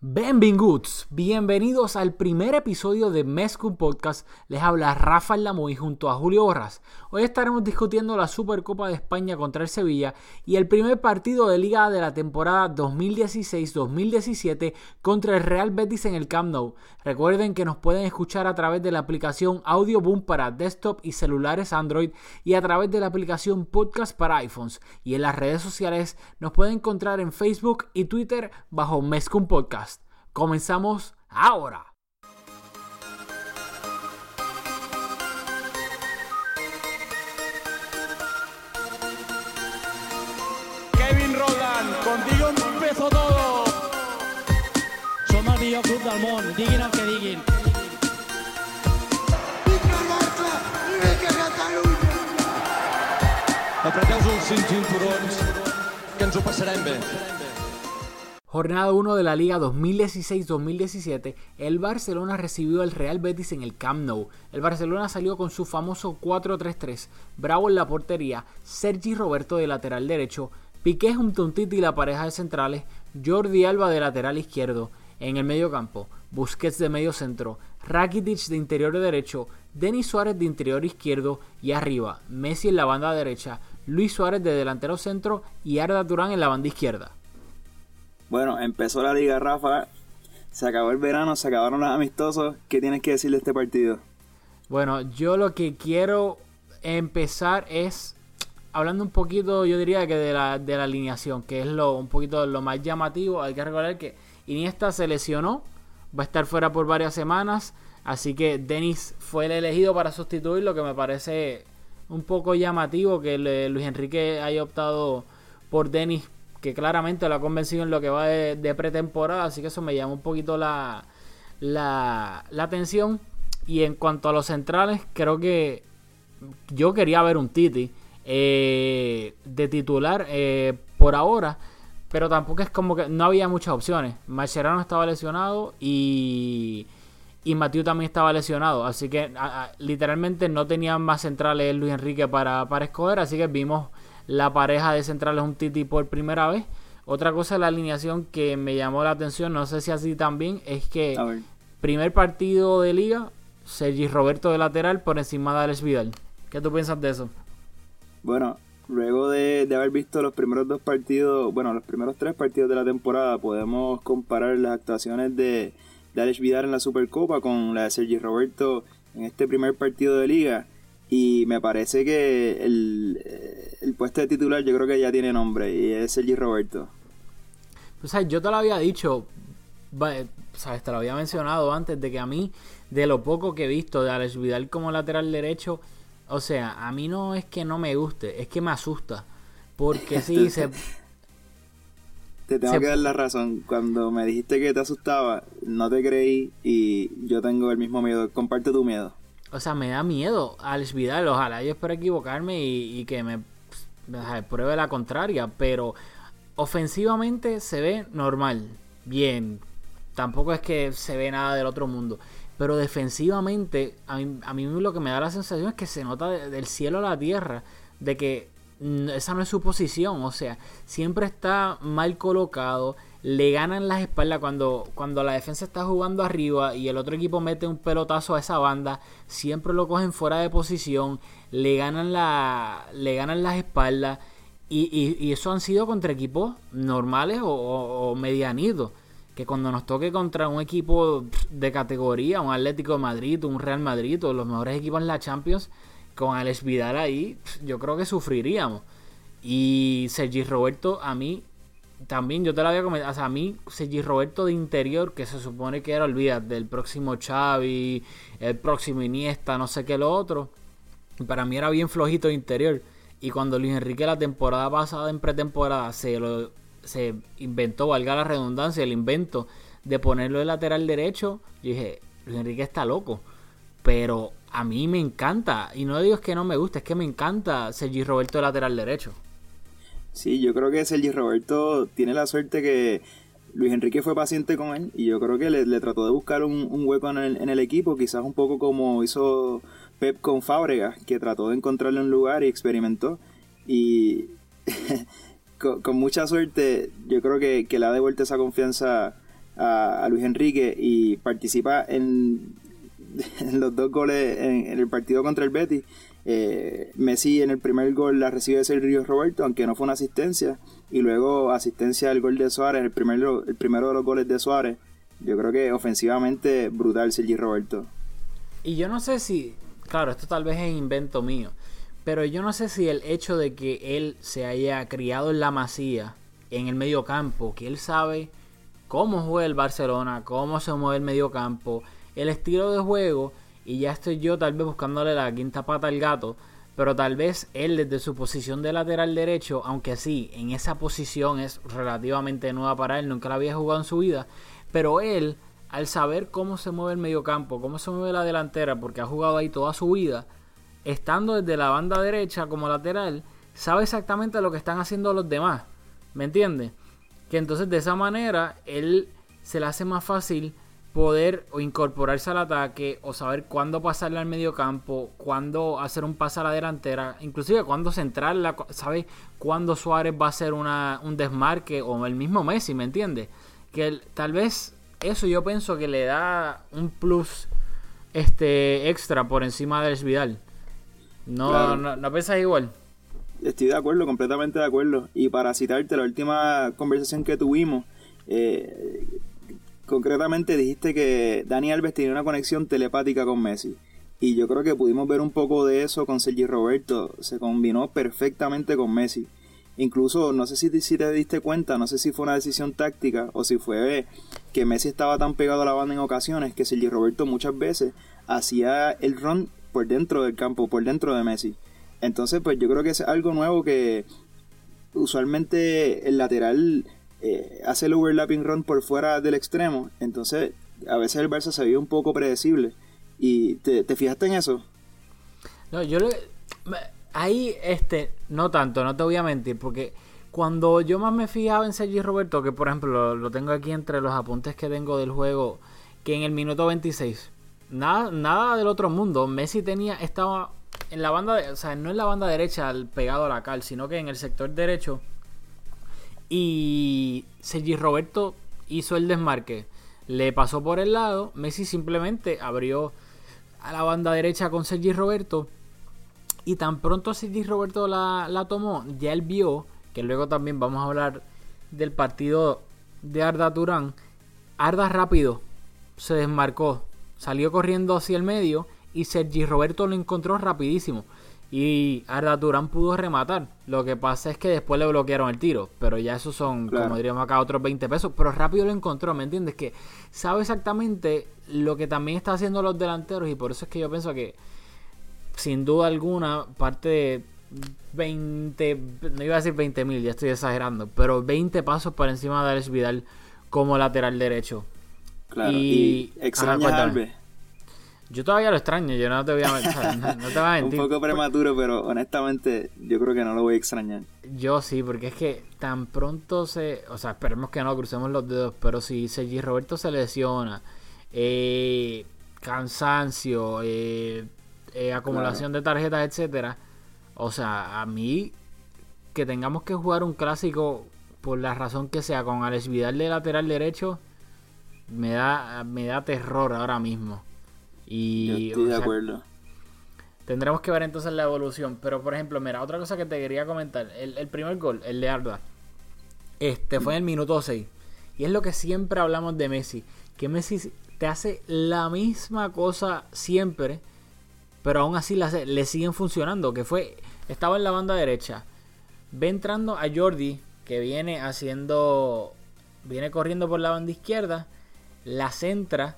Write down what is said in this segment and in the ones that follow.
Benvinguts, bienvenidos al primer episodio de Mescu Podcast. Les habla Rafael Lamoy junto a Julio Borras. Hoy estaremos discutiendo la Supercopa de España contra el Sevilla y el primer partido de liga de la temporada 2016-2017 contra el Real Betis en el Camp Nou. Recuerden que nos pueden escuchar a través de la aplicación Audioboom para desktop y celulares Android y a través de la aplicación Podcast para iPhones. Y en las redes sociales nos pueden encontrar en Facebook y Twitter bajo Mescum Podcast. Comenzamos ahora. Kevin Roland, contigo empezó todo. Som el millor club del món, diguin el que diguin. Vinga i vinga Catalunya! Apreteu els cinturons, que ens ho passarem bé. Jornada 1 de la Liga 2016-2017, el Barcelona recibió al Real Betis en el Camp Nou. El Barcelona salió con su famoso 4-3-3, Bravo en la portería, Sergi Roberto de lateral derecho, Piqué junto a un Titi y la pareja de centrales, Jordi Alba de lateral izquierdo. En el medio campo, Busquets de medio centro, Rakitic de interior derecho, Denis Suárez de interior izquierdo y arriba, Messi en la banda derecha, Luis Suárez de delantero centro y Arda Turán en la banda izquierda. Bueno, empezó la liga, Rafa. Se acabó el verano, se acabaron los amistosos. ¿Qué tienes que decir de este partido? Bueno, yo lo que quiero empezar es hablando un poquito, yo diría que de la, de la alineación, que es lo un poquito lo más llamativo. Hay que recordar que Iniesta se lesionó, va a estar fuera por varias semanas, así que Denis fue el elegido para sustituir, lo que me parece un poco llamativo que Luis Enrique haya optado por Denis que claramente lo ha convencido en lo que va de, pretemporada, así que eso me llama un poquito la, la, la atención. Y en cuanto a los centrales, creo que yo quería ver un Titi eh, de titular eh, por ahora, pero tampoco es como que no había muchas opciones. Mascherano estaba lesionado y, y Matiu también estaba lesionado, así que literalmente no tenían más centrales Luis Enrique para, para escoger, así que vimos la pareja de centrales un Titi por primera vez. Otra cosa de la alineación que me llamó la atención, no sé si así también, es que primer partido de liga, Sergi Roberto de lateral por encima de Alex Vidal. ¿Qué tú piensas de eso? Bueno, luego de, de haber visto los primeros dos partidos, bueno, los primeros tres partidos de la temporada, podemos comparar las actuaciones de, de Alex Vidal en la Supercopa con la de Sergi Roberto en este primer partido de liga. Y me parece que el, eh, el puesto de titular yo creo que ya tiene nombre y es Sergi Roberto. O sea, yo te lo había dicho, va- sabes, te lo había mencionado antes de que a mí, de lo poco que he visto de Alex Vidal como lateral derecho, o sea, a mí no es que no me guste, es que me asusta. Porque sí, se, Te tengo Se- que dar la razón. Cuando me dijiste que te asustaba, no te creí y yo tengo el mismo miedo. Comparte tu miedo. O sea, me da miedo Alex Vidal. Ojalá yo espero equivocarme y, que me pruebe la contraria. Pero ofensivamente se ve normal, bien. Tampoco es que se ve nada del otro mundo. Pero defensivamente, a mí, a mí lo que me da la sensación es que se nota de- del cielo a la tierra. De que esa no es su posición. O sea, siempre está mal colocado. Le ganan las espaldas cuando, cuando la defensa está jugando arriba y el otro equipo mete un pelotazo a esa banda. Siempre lo cogen fuera de posición. Le ganan, la, le ganan las espaldas. Y, y, eso han sido contra equipos normales o, o- o medianitos. Que cuando nos toque contra un equipo de categoría, un Atlético de Madrid, un Real Madrid, o los mejores equipos en la Champions, con Alex Vidal ahí, yo creo que sufriríamos. Y Sergi Roberto, a mí, también yo te lo había comentado, o sea, a mí, Sergi Roberto de interior, que se supone que era, olvídate, del próximo Xavi, el próximo Iniesta, no sé qué lo otro, para mí era bien flojito de interior. Y cuando Luis Enrique la temporada pasada en pretemporada se lo se inventó, valga la redundancia, el invento de ponerlo de lateral derecho, yo dije, Luis Enrique está loco. Pero a mí me encanta, y no digo es que no me gusta, es que me encanta Sergi Roberto de lateral derecho. Sí, yo creo que Sergi Roberto tiene la suerte que Luis Enrique fue paciente con él y yo creo que le, trató de buscar un, hueco en el, en el equipo, quizás un poco como hizo Pep con Fábregas, que trató de encontrarle un lugar y experimentó. Y con, mucha suerte, yo creo que, que le ha devuelto esa confianza a, Luis Enrique y participa en, en los dos goles en, en, el partido contra el Betis. Eh, Messi en el primer gol la recibe Sergio Roberto, aunque no fue una asistencia, y luego asistencia al gol de Suárez, el primero, el primero de los goles de Suárez. Yo creo que ofensivamente brutal Sergio Roberto. Y yo no sé si, claro, esto tal vez es invento mío, pero yo no sé si el hecho de que él se haya criado en la masía, en el medio campo, que él sabe cómo juega el Barcelona, cómo se mueve el medio campo, el estilo de juego, y ya estoy yo tal vez buscándole la quinta pata al gato, pero tal vez él desde su posición de lateral derecho, aunque sí, en esa posición es relativamente nueva para él, nunca la había jugado en su vida, pero él, al saber cómo se mueve el medio campo, cómo se mueve la delantera, porque ha jugado ahí toda su vida, estando desde la banda derecha como lateral, sabe exactamente lo que están haciendo los demás, ¿me entiendes? Que entonces de esa manera él se le hace más fácil poder o incorporarse al ataque o saber cuándo pasarle al medio campo, cuándo hacer un pase a la delantera, inclusive cuándo centrarla, sabe cuándo Suárez va a hacer una, un desmarque o el mismo Messi, ¿me entiendes? Que el, tal vez eso yo pienso que le da un plus este extra por encima del Vidal. No, claro. no, no piensas igual. Estoy de acuerdo, completamente de acuerdo. Y para citarte la última conversación que tuvimos, eh, concretamente dijiste que Dani Alves tenía una conexión telepática con Messi. Y yo creo que pudimos ver un poco de eso con Sergi Roberto. Se combinó perfectamente con Messi. Incluso, no sé si, si te diste cuenta, no sé si fue una decisión táctica o si fue que Messi estaba tan pegado a la banda en ocasiones que Sergi Roberto muchas veces hacía el run por dentro del campo, por dentro de Messi. Entonces, pues yo creo que es algo nuevo que usualmente el lateral eh, hace el overlapping run por fuera del extremo. Entonces, a veces el Barça se ve un poco predecible. ¿Y te, te fijaste en eso? No, yo lo, ahí, este, no tanto, no te voy a mentir, porque cuando yo más me fijaba en Sergi Roberto, que por ejemplo lo, tengo aquí entre los apuntes que tengo del juego, que en el minuto 26, nada, nada del otro mundo, Messi tenía, estaba en la banda, o sea, no en la banda derecha pegado a la cal, sino que en el sector derecho. Y Sergi Roberto hizo el desmarque, le pasó por el lado, Messi simplemente abrió a la banda derecha con Sergi Roberto. Y tan pronto Sergi Roberto la, la tomó, ya él vio, que luego también vamos a hablar del partido de Arda Turán. Arda rápido se desmarcó, salió corriendo hacia el medio y Sergi Roberto lo encontró rapidísimo. Y Arda Turán pudo rematar. Lo que pasa es que después le bloquearon el tiro. Pero ya esos son, claro. como diríamos acá, otros 20 pesos. Pero rápido lo encontró, ¿me entiendes? Que sabe exactamente lo que también está haciendo los delanteros. Y por eso es que yo pienso que, sin duda alguna, parte de 20, no iba a decir 20 mil, ya estoy exagerando. Pero 20 pasos por encima de Alex Vidal como lateral derecho. Claro, y, y extraña a Alves. Yo todavía lo extraño, yo no te voy a, no, no te voy a mentir. Un poco prematuro, pero honestamente yo creo que no lo voy a extrañar. Yo sí, porque es que tan pronto se... O sea, esperemos que no crucemos los dedos, pero si Sergi Roberto se lesiona, eh, cansancio, eh, eh, acumulación claro. de tarjetas, etcétera. O sea, a mí que tengamos que jugar un clásico por la razón que sea con Alex Vidal de lateral derecho me da me da terror ahora mismo. Y, Yo estoy de sea, acuerdo. Tendremos que ver entonces la evolución. Pero, por ejemplo, mira, otra cosa que te quería comentar. El, el primer gol, el de Arda, este fue en el minuto 6. Y es lo que siempre hablamos de Messi. Que Messi te hace la misma cosa siempre. Pero aún así la, le siguen funcionando. Que fue, estaba en la banda derecha. Ve entrando a Jordi, que viene haciendo, viene corriendo por la banda izquierda. La centra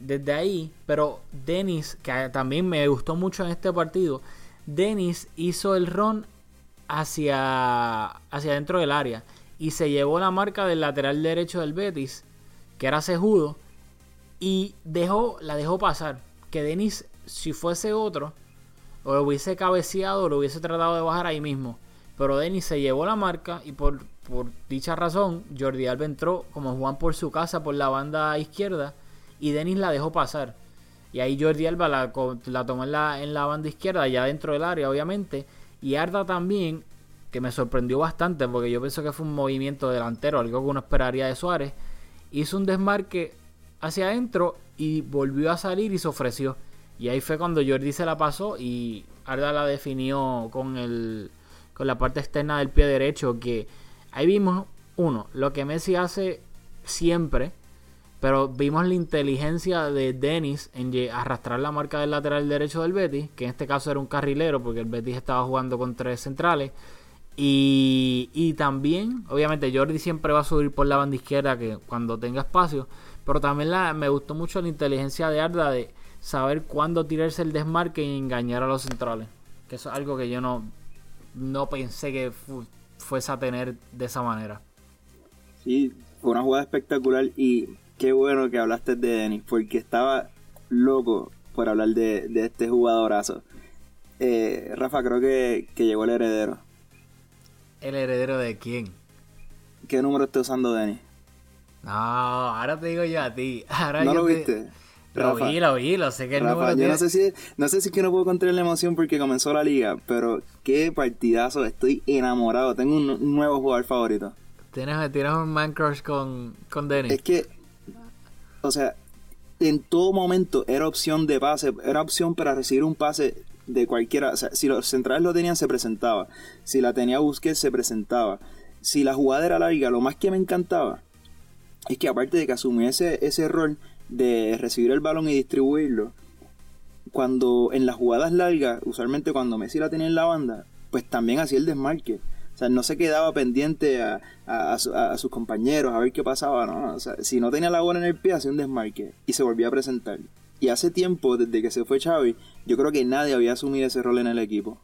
desde ahí, pero Dennis, que también me gustó mucho en este partido, Dennis hizo el run hacia, hacia dentro del área y se llevó la marca del lateral derecho del Betis, que era Cejudo, y dejó, la dejó pasar. Que Dennis, si fuese otro, o lo hubiese cabeceado lo hubiese tratado de bajar ahí mismo. Pero Dennis se llevó la marca y por, por dicha razón, Jordi Alba entró como Juan por su casa por la banda izquierda y Denis la dejó pasar. Y ahí Jordi Alba la, la tomó en la, en la banda izquierda, ya dentro del área, obviamente. Y Arda también, que me sorprendió bastante, porque yo pienso que fue un movimiento delantero, algo que uno esperaría de Suárez. hizo un desmarque hacia adentro y volvió a salir y se ofreció. Y ahí fue cuando Jordi se la pasó y Arda la definió con el con la parte externa del pie derecho que ahí vimos uno, lo que Messi hace siempre, pero vimos la inteligencia de Dennis en arrastrar la marca del lateral derecho del Betis, que en este caso era un carrilero porque el Betis estaba jugando con tres centrales. Y, y también, obviamente, Jordi siempre va a subir por la banda izquierda que cuando tenga espacio. Pero también me gustó mucho la inteligencia de Arda de saber cuándo tirarse el desmarque y engañar a los centrales. Que eso es algo que yo no, no pensé que fu- fuese a tener de esa manera. Sí, fue una jugada espectacular y qué bueno que hablaste de Denis, porque estaba loco por hablar de, de este jugadorazo. Eh, Rafa, creo que, que llegó el heredero. ¿El heredero de quién? ¿Qué número está usando Denis? No, ahora te digo yo a ti. Ahora ¿No yo lo te- viste? Lo Rafa, vi, lo vi, lo sé que el Rafa, número yo tiene- no sé si no sé si es que no puedo contener la emoción porque comenzó la liga, pero qué partidazo, estoy enamorado, tengo un, nuevo jugador favorito. Tienes, tienes un man crush con, con Denny. Es que, o sea, en todo momento era opción de pase, era opción para recibir un pase de cualquiera. O sea, si los centrales lo tenían, se presentaba. Si la tenía Busquets, se presentaba. Si la jugada era larga, lo más que me encantaba es que aparte de que asumiese ese rol de recibir el balón y distribuirlo, cuando en las jugadas largas, usualmente cuando Messi la tenía en la banda, pues también hacía el desmarque. O sea, no se quedaba pendiente a, a- a su- a sus compañeros a ver qué pasaba, ¿no? O sea, si no tenía la bola en el pie, hacía un desmarque y se volvía a presentar. Y hace tiempo, desde que se fue Xavi, yo creo que nadie había asumido ese rol en el equipo.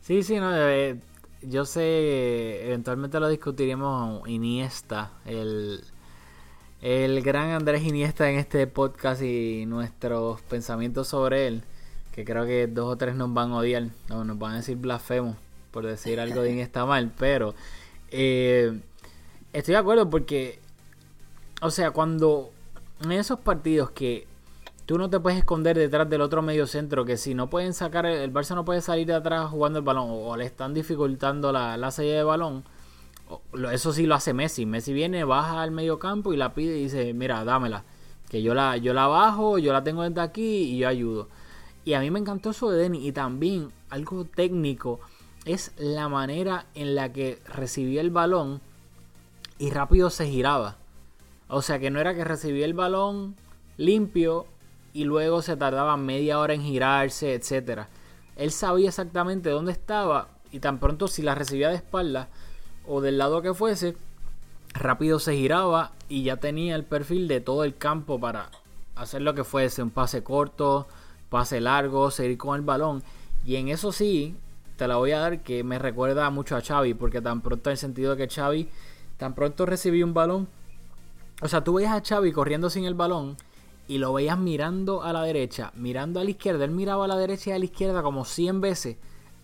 Sí, sí, no, eh, yo sé, eventualmente lo discutiremos Iniesta, el, el gran Andrés Iniesta en este podcast y nuestros pensamientos sobre él, que creo que dos o tres nos van a odiar, o nos van a decir blasfemos por decir algo de Iniesta mal, pero eh, estoy de acuerdo porque, o sea, cuando en esos partidos que tú no te puedes esconder detrás del otro medio centro, que si no pueden sacar, el, Barça no puede salir de atrás jugando el balón, o, le están dificultando la, la salida de balón, eso sí lo hace Messi. Messi viene, baja al medio campo y la pide y dice, mira, dámela, que yo la, yo la bajo, yo la tengo desde aquí y yo ayudo. Y a mí me encantó eso de Denny. Y también algo técnico es la manera en la que recibía el balón y rápido se giraba. O sea que no era que recibía el balón limpio y luego se tardaba media hora en girarse, etcétera. Él sabía exactamente dónde estaba y tan pronto si la recibía de espalda o del lado que fuese, rápido se giraba y ya tenía el perfil de todo el campo para hacer lo que fuese, un pase corto, pase largo, seguir con el balón. Y en eso sí, te la voy a dar que me recuerda mucho a Xavi, porque tan pronto en el sentido de que Xavi tan pronto recibía un balón, o sea, tú veías a Xavi corriendo sin el balón y lo veías mirando a la derecha, mirando a la izquierda, él miraba a la derecha y a la izquierda como 100 veces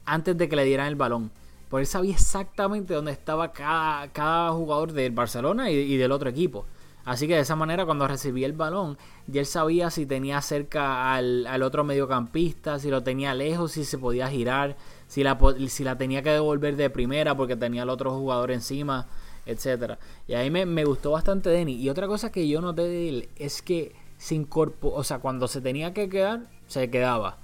antes de que le dieran el balón. Porque él sabía exactamente dónde estaba cada, jugador del Barcelona y, del otro equipo. Así que de esa manera cuando recibía el balón, ya él sabía si tenía cerca al otro mediocampista, si lo tenía lejos, si se podía girar, si la, si la tenía que devolver de primera porque tenía al otro jugador encima, etcétera. Y ahí me, me gustó bastante Denny. Y otra cosa que yo noté de él es que se incorporó, o sea, cuando se tenía que quedar, se quedaba.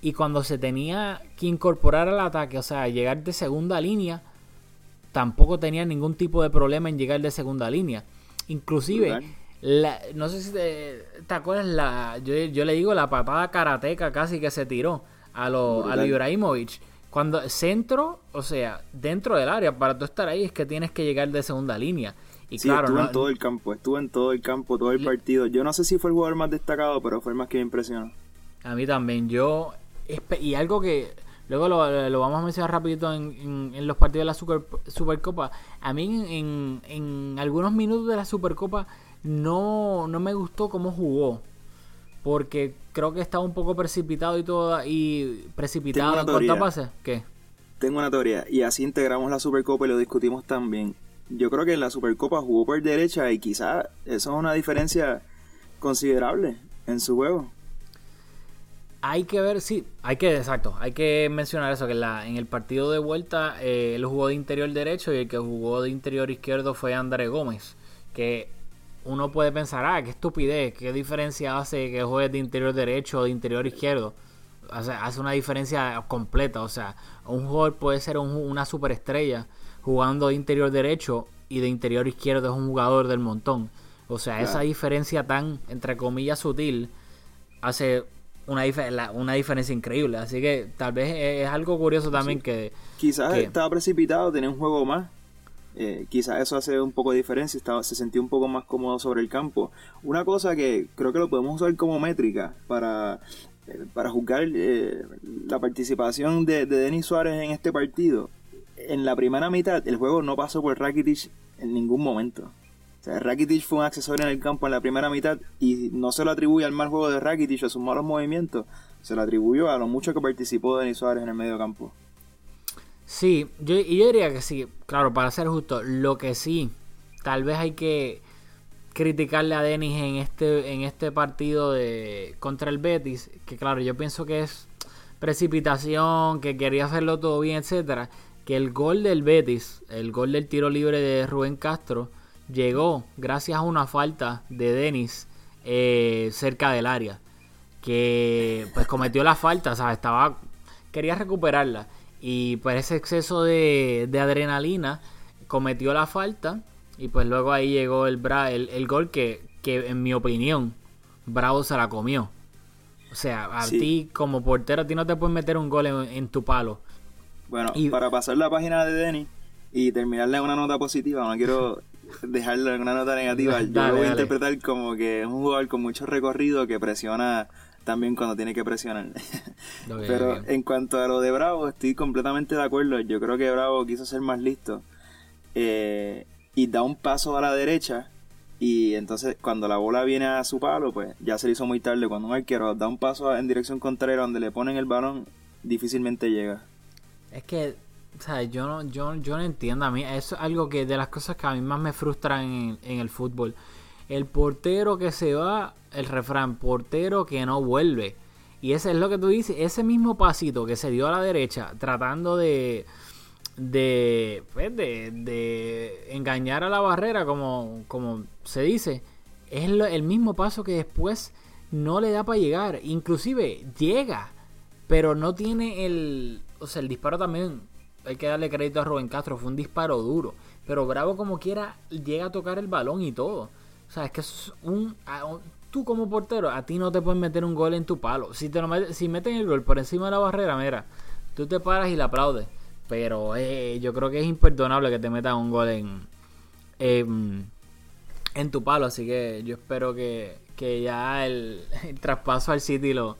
Y cuando se tenía que incorporar al ataque, o sea, llegar de segunda línea, tampoco tenía ningún tipo de problema en llegar de segunda línea. Inclusive, la- no sé si te, te acuerdas, la, yo, yo le digo la patada karateca casi que se tiró a lo, a lo. Ibrahimovic. Cuando centro, o sea, dentro del área, para tú estar ahí es que tienes que llegar de segunda línea. Y Sí, claro, estuvo no- en todo el campo, estuvo en todo el campo, todo el partido. Yo no sé si fue el jugador más destacado, pero fue el más que me impresionó. A mí también. Yo. Y algo que. Luego lo, lo vamos a mencionar rapidito en, en- en los partidos de la Super, Supercopa. A mí en, en- en algunos minutos de la Supercopa no, no me gustó cómo jugó. Porque creo que estaba un poco precipitado y todo. Y precipitado en cuanto a teoría. pases. ¿Qué? Tengo una teoría, y así integramos la Supercopa y lo discutimos también. Yo creo que en la Supercopa jugó por derecha y quizás eso es una diferencia considerable en su juego. Hay que ver, sí, hay que, exacto, hay que mencionar eso, que en, la, en el partido de vuelta eh, él jugó de interior derecho y el que jugó de interior izquierdo fue André Gómez, que uno puede pensar, ah, qué estupidez, qué diferencia hace que juegues de interior derecho o de interior izquierdo. O sea, hace una diferencia completa. O sea, un jugador puede ser un- una superestrella jugando de interior derecho y de interior izquierdo es un jugador del montón. O sea, esa diferencia tan, entre comillas, sutil hace una, la- una diferencia increíble. Así que tal vez es, es algo curioso también que... Quizás estaba precipitado, tenía un juego más. Eh, quizás eso hace un poco de diferencia, se sentía un poco más cómodo sobre el campo. Una cosa que creo que lo podemos usar como métrica para, eh, para juzgar eh, la participación de, de Denis Suárez en este partido. En la primera mitad el juego no pasó por Rakitic en ningún momento. O sea, Rakitic fue un accesorio en el campo en la primera mitad y no se lo atribuye al mal juego de Rakitic o a sus malos movimientos, se lo atribuyó a lo mucho que participó Denis Suárez en el medio campo. Sí, yo, y yo diría que sí, claro, para ser justo, lo que sí, tal vez hay que criticarle a Denis en este, en este partido de contra el Betis, que claro, yo pienso que es precipitación, que quería hacerlo todo bien, etcétera, que el gol del Betis, el gol del tiro libre de Rubén Castro, llegó gracias a una falta de Denis eh, cerca del área, que pues cometió la falta, ¿sabes? Estaba, quería recuperarla y por ese exceso de, de adrenalina cometió la falta y pues luego ahí llegó el, bra el, el gol que, que en mi opinión Bravo se la comió. O sea, a Sí. ti como portero a ti no te pueden meter un gol en, en tu palo. Bueno, Y- para pasar la página de Denny y terminarle en una nota positiva, no quiero dejarle en una nota negativa. Yo Dale, lo voy a dale. interpretar como que es un jugador con mucho recorrido que presiona también cuando tiene que presionar. Pero en cuanto a lo de Bravo, estoy completamente de acuerdo. Yo creo que Bravo quiso ser más listo eh, y da un paso a la derecha. Y entonces, cuando la bola viene a su palo, pues ya se le hizo muy tarde. Cuando un arquero da un paso en dirección contraria donde le ponen el balón, difícilmente llega. Es que, o sea, yo no, yo, yo no entiendo. A mí, eso es algo que de las cosas que a mí más me frustran en, en el fútbol. El portero que se va, el refrán, portero que no vuelve. Y ese es lo que tú dices, ese mismo pasito que se dio a la derecha, tratando de, de, pues, de, engañar a la barrera, como, como se dice, es lo- el mismo paso que después no le da para llegar. Inclusive llega, pero no tiene el... O sea, el disparo también, hay que darle crédito a Rubén Castro, fue un disparo duro. Pero Bravo como quiera llega a tocar el balón y todo. O sea, es que es un... Tú como portero, a ti no te pueden meter un gol en tu palo. Si te lo met- si meten el gol por encima de la barrera, mira, tú te paras y le aplaudes. Pero eh, yo creo que es imperdonable que te metan un gol en, en, en tu palo. Así que yo espero que, que ya el, el traspaso al City lo,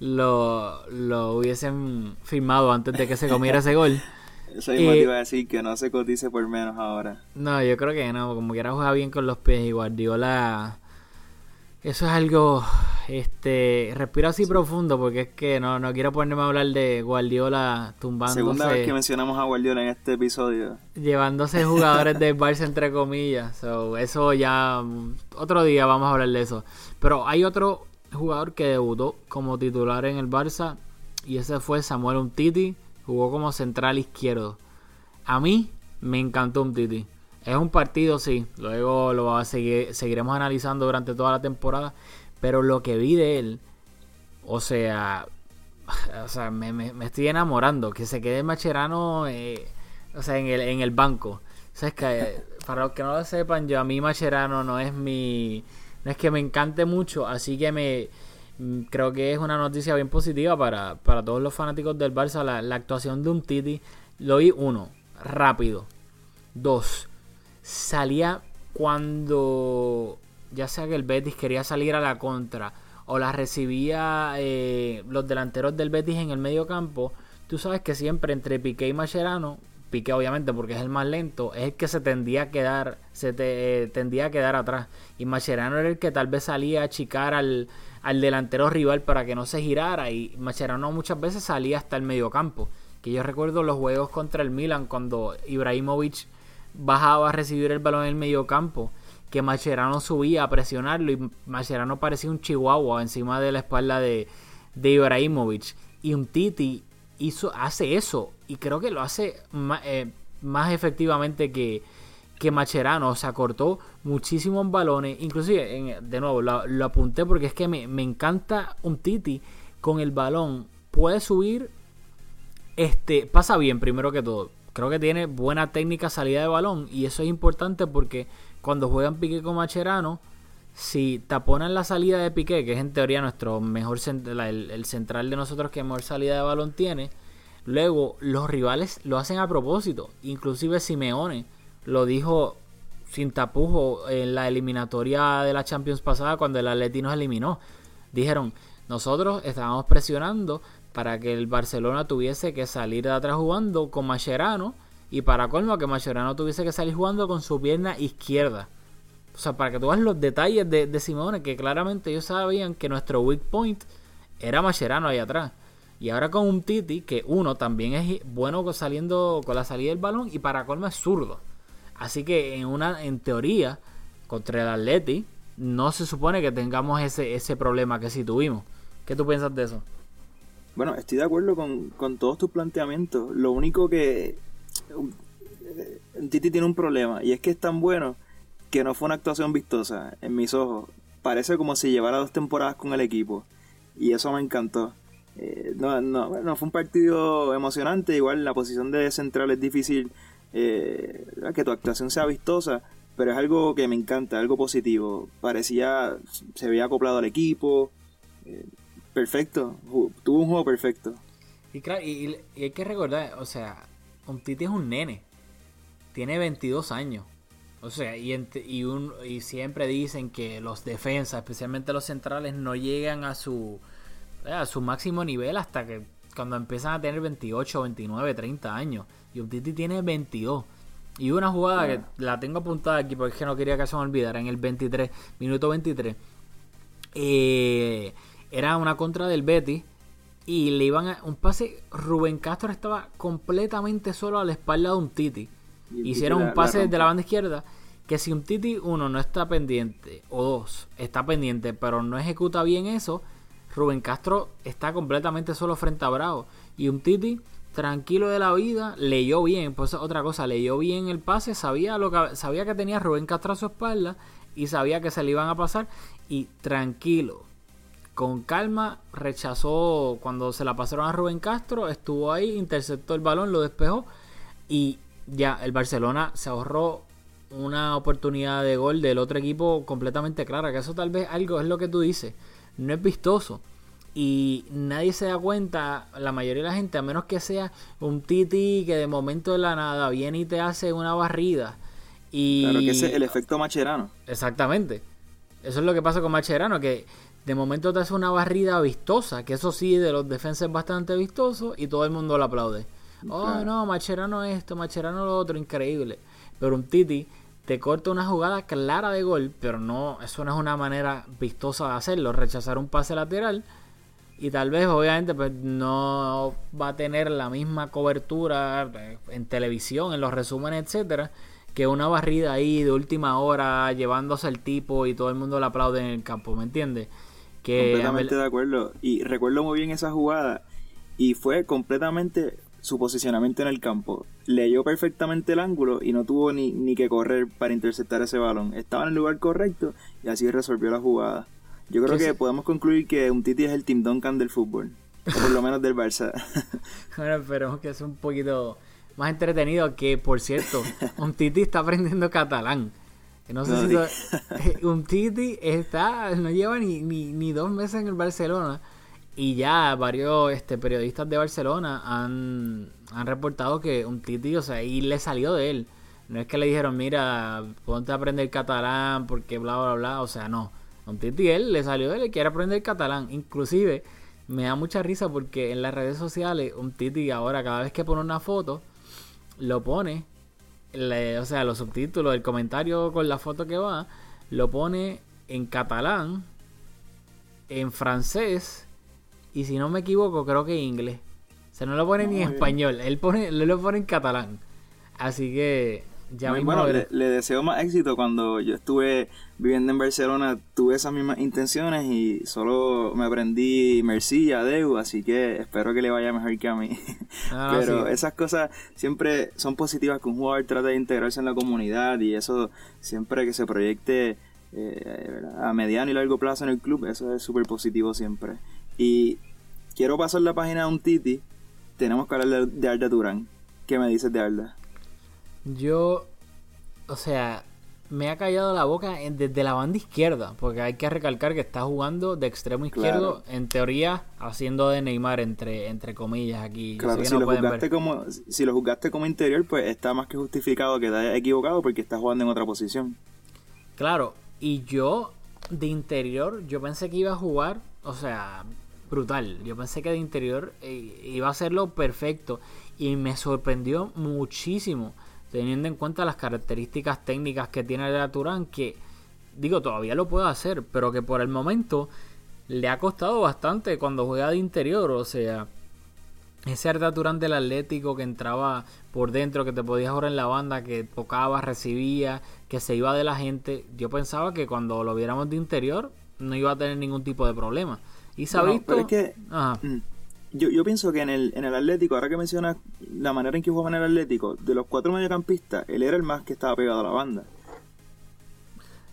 lo, lo hubiesen firmado antes de que se comiera ese gol. Eso mismo te iba a decir, que no se cotice por menos ahora. No, yo creo que no. Como quiera juega bien con los pies y Guardiola. Eso es algo. Este. Respiro así profundo porque es que no, no quiero ponerme a hablar de Guardiola tumbándose. Segunda vez que mencionamos a Guardiola en este episodio. llevándose jugadores del Barça entre comillas. So, eso ya mm, otro día vamos a hablar de eso. Pero hay otro jugador que debutó como titular en el Barça y ese fue Samuel Umtiti, jugó como central izquierdo. A mí me encantó Umtiti. Es un partido, sí, luego lo va a seguir, seguiremos analizando durante toda la temporada, pero lo que vi de él, o sea, o sea, me, estoy enamorando. Que se quede Macherano eh, o sea, en el, en el banco. O sea, que eh, para los que no lo sepan, yo a mí Macherano no es mi. No es que me encante mucho, así que me. mm, Creo que es una noticia bien positiva para, para todos los fanáticos del Barça. La, la actuación de un Titi. Lo vi, uno, rápido. Dos, salía cuando ya sea que el Betis quería salir a la contra o la recibía eh, los delanteros del Betis en el medio campo, tú sabes que siempre entre Piqué y Mascherano, Piqué obviamente porque es el más lento, es el que se tendía a quedar, se te, eh, tendía a quedar atrás. Y Mascherano era el que tal vez salía a achicar al, al delantero rival para que no se girara. Y Mascherano muchas veces salía hasta el medio campo. Que yo recuerdo los juegos contra el Milan cuando Ibrahimovic bajaba a recibir el balón en el medio campo que Mascherano subía a presionarlo y Mascherano parecía un chihuahua encima de la espalda de, de Ibrahimovic y un Titi hizo, hace eso y creo que lo hace ma- eh, más efectivamente que, que Macherano, o sea, cortó muchísimos balones. Inclusive, de nuevo, lo, lo apunté porque es que me, me encanta un Titi con el balón. Puede subir, este, pasa bien primero que todo. Creo que tiene buena técnica salida de balón y eso es importante porque cuando juegan Piqué con Macherano, si taponan la salida de Piqué, que es en teoría nuestro mejor el, el central de nosotros que mejor salida de balón tiene, luego los rivales lo hacen a propósito. Inclusive Simeone lo dijo sin tapujo en la eliminatoria de la Champions pasada cuando el Atleti nos eliminó. Dijeron, nosotros estábamos presionando para que el Barcelona tuviese que salir de atrás jugando con Mascherano y para colmo que Mascherano tuviese que salir jugando con su pierna izquierda. O sea, para que tú veas los detalles de, de Simone, que claramente ellos sabían que nuestro weak point era Mascherano ahí atrás. Y ahora con un Titi, que uno también es bueno saliendo con la salida del balón y para colmo es zurdo. Así que en una, en teoría, contra el Atleti, no se supone que tengamos ese, ese problema que sí tuvimos. ¿Qué tú piensas de eso? Bueno, estoy de acuerdo con, con todos tus planteamientos. Lo único que eh, Titi tiene un problema y es que es tan bueno que no fue una actuación vistosa en mis ojos. Parece como si llevara dos temporadas con el equipo y eso me encantó. Eh, no, no, bueno, fue un partido emocionante. Igual la posición de central es difícil eh, que tu actuación sea vistosa, pero es algo que me encanta, algo positivo. Parecía, se veía acoplado al equipo. eh, perfecto, tuvo un juego perfecto. Y, claro, y, hay que recordar, o sea, un Titi es un nene. Tiene 22 años. O sea, y, y, un, y siempre dicen que los defensas, especialmente los centrales, no llegan a su, eh, a su máximo nivel hasta que cuando empiezan a tener 28, 29, 30 años. Y un Titi tiene 22. Y una jugada que la tengo apuntada aquí porque es que no quería que se me olvidara en el 23, minuto 23. Eh, era una contra del Betis y le iban a un pase. Rubén Castro estaba completamente solo a la espalda de un Titi. Y Hicieron la- un la pase desde rompió. la banda izquierda. Que si un Titi, uno, no está pendiente, o dos, está pendiente, pero no ejecuta bien eso, Rubén Castro está completamente solo frente a Bravo. Y un Titi, tranquilo de la vida, leyó bien, pues otra cosa, leyó bien el pase, sabía lo que sabía que tenía Rubén Castro a su espalda y sabía que se le iban a pasar y tranquilo, con calma, rechazó cuando se la pasaron a Rubén Castro, estuvo ahí, interceptó el balón, lo despejó y ya el Barcelona se ahorró una oportunidad de gol del otro equipo completamente clara, que eso tal vez algo es lo que tú dices, no es vistoso y nadie se da cuenta, la mayoría de la gente, a menos que sea un Titi que de momento de la nada viene y te hace una barrida y Claro que ese es el efecto macherano. Exactamente. Eso es lo que pasa con Macherano, que de momento te hace una barrida vistosa, que eso sí, de los defensas es bastante vistoso y todo el mundo lo aplaude. Oh, no, Macherano esto, Macherano lo otro, increíble. Pero un Titi te corta una jugada clara de gol, pero no, eso no es una manera vistosa de hacerlo, rechazar un pase lateral y tal vez obviamente pues no va a tener la misma cobertura eh, en televisión, en los resúmenes, etcétera, que una barrida ahí de última hora llevándose el tipo y todo el mundo le aplaude en el campo, ¿me entiendes? Que completamente de acuerdo. Y recuerdo muy bien esa jugada. Y fue completamente su posicionamiento en el campo. Leyó perfectamente el ángulo y no tuvo ni, ni que correr para interceptar ese balón. Estaba en el lugar correcto y así resolvió la jugada. Yo creo Que sí. podemos concluir que un Titi es el Tim Duncan del fútbol. O por lo menos del Barça. Bueno, esperemos que sea un poquito más entretenido. Que por cierto, un Titi está aprendiendo catalán. No sé No si un Titi está, no lleva ni, ni, ni dos meses en el Barcelona. Y ya varios este, periodistas de Barcelona han, han reportado que un Titi, o sea, y le salió de él. No es que le dijeron, mira, ponte a aprender catalán porque bla, bla, bla. O sea, no. Un Titi, él le salió de él y quiere aprender catalán. Inclusive, me da mucha risa porque en las redes sociales, un Titi ahora cada vez que pone una foto, lo pone, le- o sea, los subtítulos, el comentario con la foto que va, lo pone en catalán, en francés y si no me equivoco creo que en inglés. O sea, no lo pone ni en español, él pone, lo pone en catalán. Así que Ya Muy bueno, le, le deseo más éxito. Cuando yo estuve viviendo en Barcelona, tuve esas mismas intenciones y solo me aprendí Merci, Adeu, así que espero que le vaya mejor que a mí. Ah, Pero sí. esas cosas siempre son positivas que un jugador trate de integrarse en la comunidad y eso siempre que se proyecte eh, a mediano y largo plazo en el club, eso es súper positivo siempre. Y quiero pasar la página a un Titi. Tenemos que hablar de, de Arda Turán. ¿Qué me dices de Arda? Yo, o sea, me ha callado la boca en- desde la banda izquierda, porque hay que recalcar que está jugando de extremo izquierdo, en teoría haciendo de Neymar entre, entre comillas aquí. Claro, si no lo, ver. como, si lo juzgaste como interior, pues está más que justificado que te hayas equivocado porque está jugando en otra posición. Claro, y yo de interior, yo pensé que iba a jugar, o sea, brutal. Yo pensé que de interior eh, iba a hacerlo perfecto y me sorprendió muchísimo teniendo en cuenta las características técnicas que tiene el Turán que digo, todavía lo puede hacer, pero que por el momento le ha costado bastante cuando juega de interior, o sea, ese Arda Turán del Atlético que entraba por dentro, que te podías jugar en la banda, que tocaba, recibía, que se iba de la gente. Yo pensaba que cuando lo viéramos de interior no iba a tener ningún tipo de problema. Y se ha Bueno, visto. pero es que- Ajá. Mm. Yo, yo pienso que en el, en el Atlético, ahora que mencionas la manera en que jugaba en el Atlético, de los cuatro mediocampistas, él era el más que estaba pegado a la banda.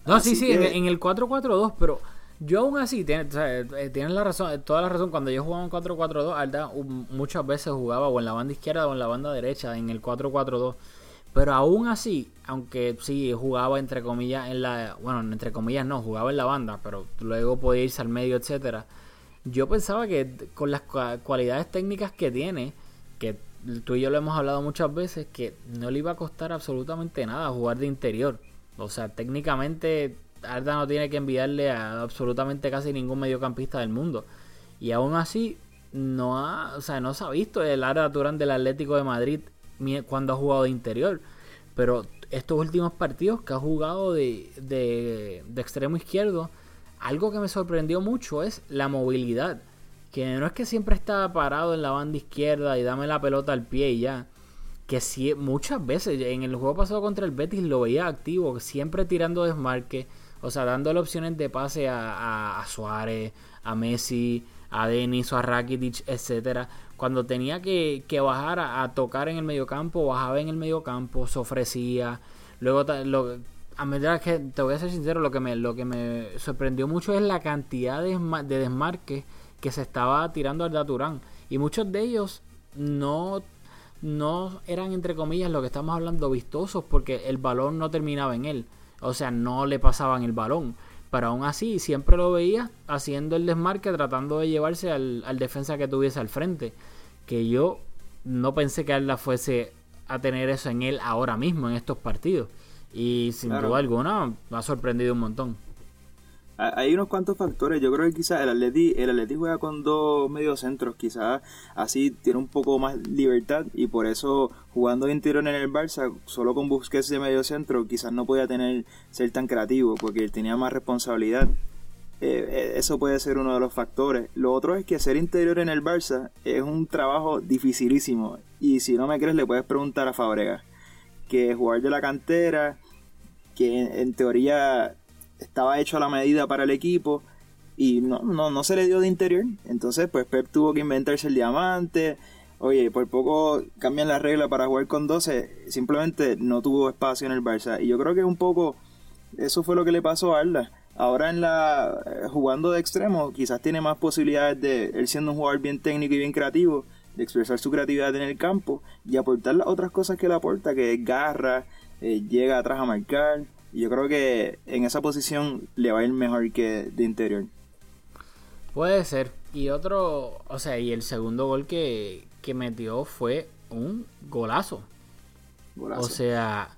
No, sí, Así sí, en, que- en el 4-4-2, pero yo aún así, o sea, eh, tienes la razón, eh, toda la razón, cuando yo jugaba en 4-4-2, Arda um, muchas veces jugaba o en la banda izquierda o en la banda derecha, en el 4-4-2. Pero aún así, aunque sí jugaba entre comillas en la, bueno, entre comillas no, jugaba en la banda, pero luego podía irse al medio, etcétera. Yo pensaba que con las cua- cualidades técnicas que tiene, que tú y yo lo hemos hablado muchas veces, que no le iba a costar absolutamente nada jugar de interior. O sea, técnicamente Arda no tiene que enviarle a absolutamente casi ningún mediocampista del mundo. Y aún así, no ha, o sea, no se ha visto el Arda Turán del Atlético de Madrid cuando ha jugado de interior. Pero estos últimos partidos que ha jugado de, de extremo izquierdo, algo que me sorprendió mucho es la movilidad. Que no es que siempre estaba parado en la banda izquierda y dame la pelota al pie y ya. Que sí, muchas veces en el juego pasado contra el Betis lo veía activo, siempre tirando desmarque, o sea, dándole opciones de pase a, a- Suárez, a Messi, a Denis o a Rakitic, etcétera. Cuando tenía que, que bajar a, a tocar en el mediocampo, bajaba en el mediocampo, se ofrecía. Luego, lo, a medida que te voy a ser sincero, lo que me, lo que me sorprendió mucho es la cantidad de, desma- de desmarques que se estaba tirando al Turán. Y muchos de ellos no, no eran, entre comillas, lo que estamos hablando, vistosos, porque el balón no terminaba en él. O sea, no le pasaban el balón. Pero aún así, siempre lo veía haciendo el desmarque, tratando de llevarse al, al defensa que tuviese al frente. Que yo no pensé que Arda fuese a tener eso en él ahora mismo, en estos partidos. Y sin Claro. duda alguna, me ha sorprendido un montón. Ha- Hay unos cuantos factores. Yo creo que quizás el Atleti, el Atleti juega con dos mediocentros. Quizás así tiene un poco más libertad y por eso jugando de interior en el Barça, solo con Busquets de mediocentro, quizás no podía tener ser tan creativo porque él tenía más responsabilidad. Eh, eh, eso puede ser uno de los factores. Lo otro es que ser interior en el Barça es un trabajo dificilísimo. Y si no me crees, le puedes preguntar a Fabregas. Que jugar de la cantera, que en, en teoría estaba hecho a la medida para el equipo y no, no, no se le dio de interior. Entonces, pues Pep tuvo que inventarse el diamante. Oye, por poco cambian la regla para jugar con 12. Simplemente no tuvo espacio en el Barça. Y yo creo que un poco eso fue lo que le pasó a Arda. Ahora en la eh, jugando de extremo, quizás tiene más posibilidades de él siendo un jugador bien técnico y bien creativo, de expresar su creatividad en el campo y aportar las otras cosas que le aporta, que es garra, eh, llega atrás a marcar. Y yo creo que en esa posición le va a ir mejor que de interior. Puede ser. Y otro, o sea, y el segundo gol que, que metió fue un golazo. Golazo. O sea,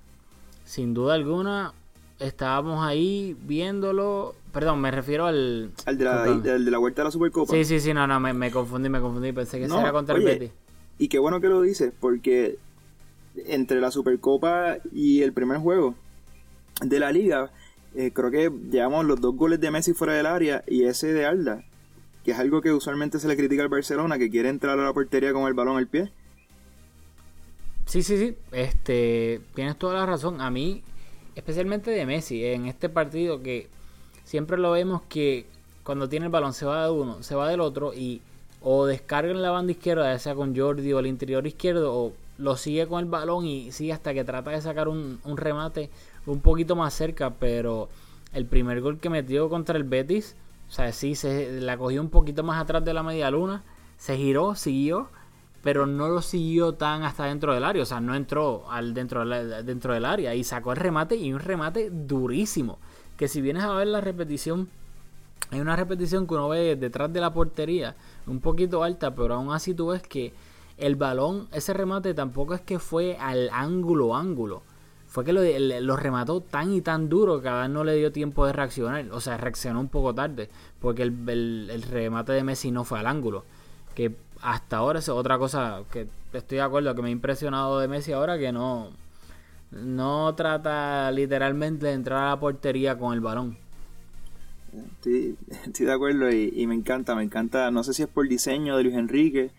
sin duda alguna, estábamos ahí viéndolo. Perdón, me refiero al. al de la, al de la vuelta a la Supercopa. Sí, sí, sí, no, no, me, me confundí, me confundí. Pensé que ese No, era contra oye, el Betis. Y qué bueno que lo dices, porque entre la Supercopa y el primer juego de la liga, eh, creo que llevamos los dos goles de Messi fuera del área y ese de Arda, que es algo que usualmente se le critica al Barcelona, que quiere entrar a la portería con el balón al pie. Sí, sí, sí. Este, tienes toda la razón. A mí, especialmente de Messi, en este partido que siempre lo vemos que cuando tiene el balón se va de uno, se va del otro y o descarga en la banda izquierda, ya sea con Jordi o el interior izquierdo, o lo sigue con el balón y sigue hasta que trata de sacar un, un remate un poquito más cerca, pero el primer gol que metió contra el Betis, o sea, sí, se la cogió un poquito más atrás de la media luna, se giró, siguió, pero no lo siguió tan hasta dentro del área, o sea, no entró al dentro, dentro del área y sacó el remate y un remate durísimo, que si vienes a ver la repetición, hay una repetición que uno ve detrás de la portería, un poquito alta, pero aún así tú ves que el balón, ese remate tampoco es que fue al ángulo ángulo. Fue que lo, remató tan y tan duro que a no le dio tiempo de reaccionar. O sea, reaccionó un poco tarde. Porque el, remate de Messi no fue al ángulo. Que hasta ahora es otra cosa que estoy de acuerdo que me ha impresionado de Messi ahora que no, no trata literalmente de entrar a la portería con el balón. Estoy, de acuerdo y, me encanta, me encanta, no sé si es por diseño de Luis Enrique,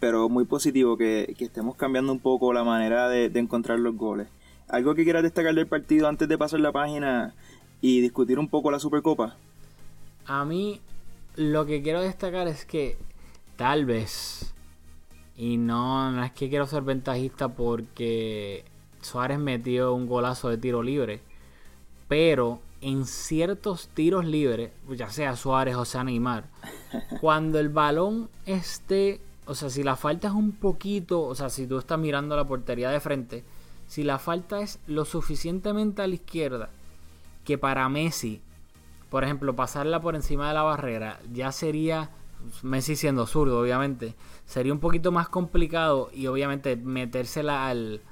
pero muy positivo que, estemos cambiando un poco la manera de, encontrar los goles. ¿Algo que quieras destacar del partido antes de pasar la página y discutir un poco la Supercopa? A mí lo que quiero destacar es que tal vez, y no, no es que quiero ser ventajista porque Suárez metió un golazo de tiro libre, pero en ciertos tiros libres, ya sea Suárez o sea Neymar, cuando el balón esté, o sea, si la falta es un poquito, o sea, si tú estás mirando la portería de frente, si la falta es lo suficientemente a la izquierda que para Messi, por ejemplo, pasarla por encima de la barrera, ya sería, Messi siendo zurdo, obviamente, sería un poquito más complicado y obviamente metérsela al,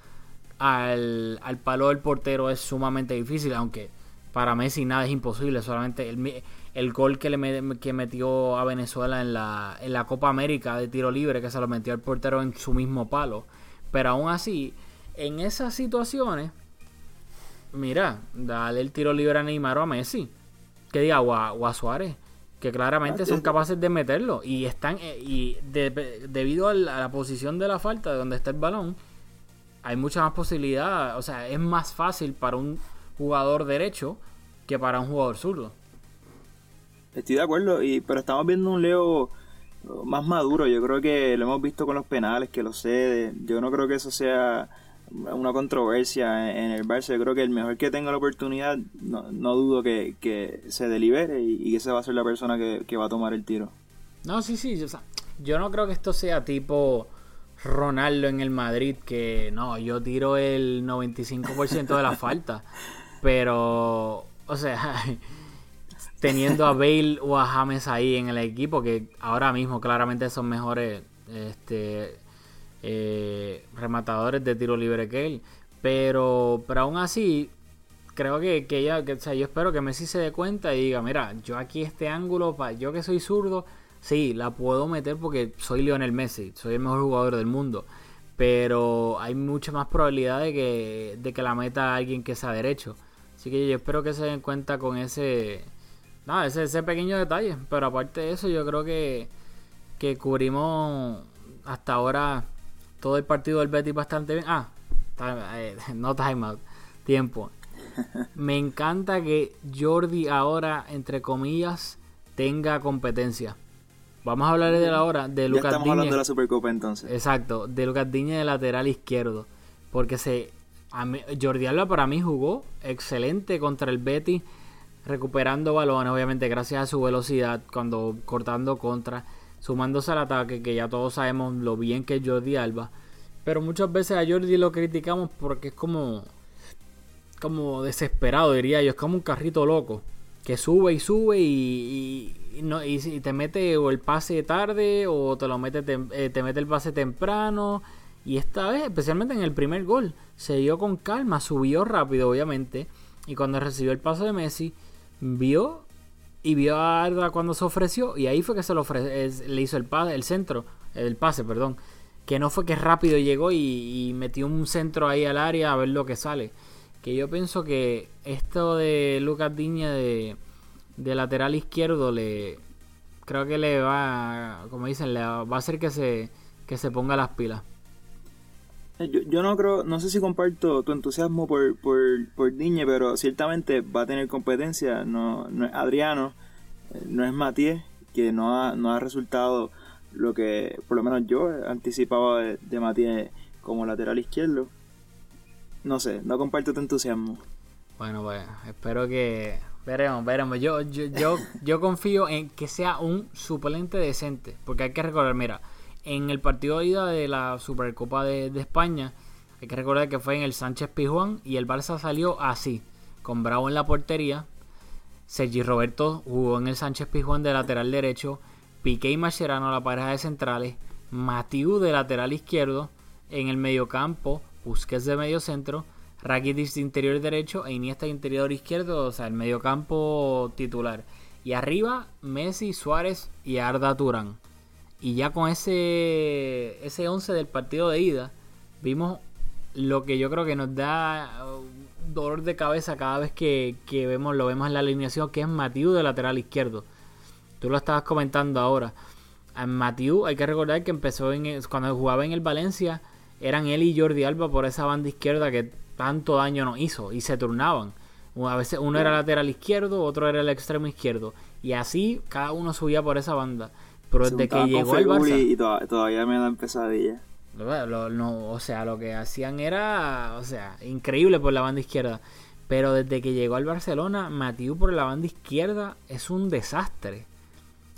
al, al palo del portero es sumamente difícil, aunque para Messi nada es imposible, solamente el, el gol que, le que metió a Venezuela en la, en la Copa América de tiro libre, que se lo metió el portero en su mismo palo. Pero aún así, en esas situaciones, mira, dale el tiro libre a Neymar o a Messi, que diga, o a, Suárez, que claramente son capaces de meterlo. Y están eh, y debido a la, a la posición de la falta, de donde está el balón, hay mucha más posibilidad, o sea, es más fácil para un jugador derecho que para un jugador zurdo. Estoy de acuerdo, y, pero estamos viendo un Leo más maduro. Yo creo que lo hemos visto con los penales, que lo cede. Yo no creo que eso sea una controversia en el Barça. Yo creo que el mejor que tenga la oportunidad, no, no dudo que, se delibere y, que esa va a ser la persona que, va a tomar el tiro. No, sí, sí. yo no creo que esto sea tipo Ronaldo en el Madrid, que no, yo tiro el 95% de la falta. Pero, o sea, teniendo a Bale o a James ahí en el equipo, que ahora mismo claramente son mejores este, eh, rematadores de tiro libre que él. Pero, pero aún así, creo que, que que, o sea, yo espero que Messi se dé cuenta y diga, mira, yo aquí este ángulo, yo que soy zurdo, sí, la puedo meter porque soy Lionel Messi, soy el mejor jugador del mundo pero hay mucha más probabilidad de que, de que la meta alguien que sea derecho. Así que yo espero que se den cuenta con ese, nada, ese, ese pequeño detalle. Pero aparte de eso, yo creo que, que cubrimos hasta ahora todo el partido del Betis bastante bien. Ah, eh, no timeout, tiempo. Me encanta que Jordi ahora, entre comillas, tenga competencia. Vamos a hablar de la hora de Lucas estamos hablando de la Supercopa entonces. Exacto, de Lucas Diña de lateral izquierdo. Porque se Jordi Alba para mí jugó excelente contra el Betis, recuperando balones, obviamente gracias a su velocidad, cuando cortando contra, sumándose al ataque, que ya todos sabemos lo bien que es Jordi Alba. Pero muchas veces a Jordi lo criticamos porque es como, como desesperado, diría yo, es como un carrito loco, que sube y sube y, no, y, te mete o el pase tarde o te lo mete, eh, te mete el pase temprano. Y esta vez, especialmente en el primer gol, se dio con calma, subió rápido, obviamente. Y cuando recibió el pase de Messi, vio y vio a Arda cuando se ofreció. Y ahí fue que se lo le hizo el, pase, el centro, el pase, perdón. Que no fue que rápido llegó y, metió un centro ahí al área a ver lo que sale. Que yo pienso que esto de Lucas Diña de, de lateral izquierdo le creo que le va, como dicen, le va a hacer que se, que se ponga las pilas. Yo, yo no creo, no sé si comparto tu entusiasmo por, por, por Diñe, pero ciertamente va a tener competencia. No, no es Adriano, eh, no es Matías, que no ha, no ha resultado lo que por lo menos yo anticipaba de, de Matías como lateral izquierdo. No sé, no comparto tu entusiasmo. Bueno, pues espero que. Veremos, veremos. Yo, yo, yo, yo confío en que sea un suplente decente. Porque hay que recordar, mira, en el partido de ida de la Supercopa de, España, hay que recordar que fue en el Sánchez Pizjuán y el Barça salió así: con Bravo en la portería, Sergi Roberto jugó en el Sánchez Pizjuán de lateral derecho, Piqué y Mascherano la pareja de centrales, Matiu de lateral izquierdo, en el mediocampo, Busquets de medio centro, Rakitic de interior derecho e Iniesta de interior izquierdo, o sea, el mediocampo titular. Y arriba, Messi, Suárez y Arda Turán. Y ya con ese, ese 11 del partido de ida, vimos lo que yo creo que nos da uh, dolor de cabeza cada vez que, que vemos, lo vemos en la alineación, que es Matiu de lateral izquierdo. Tú lo estabas comentando ahora. A Matiu hay que recordar que empezó en el- cuando jugaba en el Valencia, eran él y Jordi Alba por esa banda izquierda que tanto daño nos hizo y se turnaban. A veces uno era lateral izquierdo, otro era el extremo izquierdo. Y así cada uno subía por esa banda. Pero desde que llegó al Barça, y toda- todavía me dan pesadillas. lo- lo- no, o sea, lo que hacían era, o sea, increíble por la banda izquierda. Pero desde que llegó al Barcelona, Matiu por la banda izquierda es un desastre.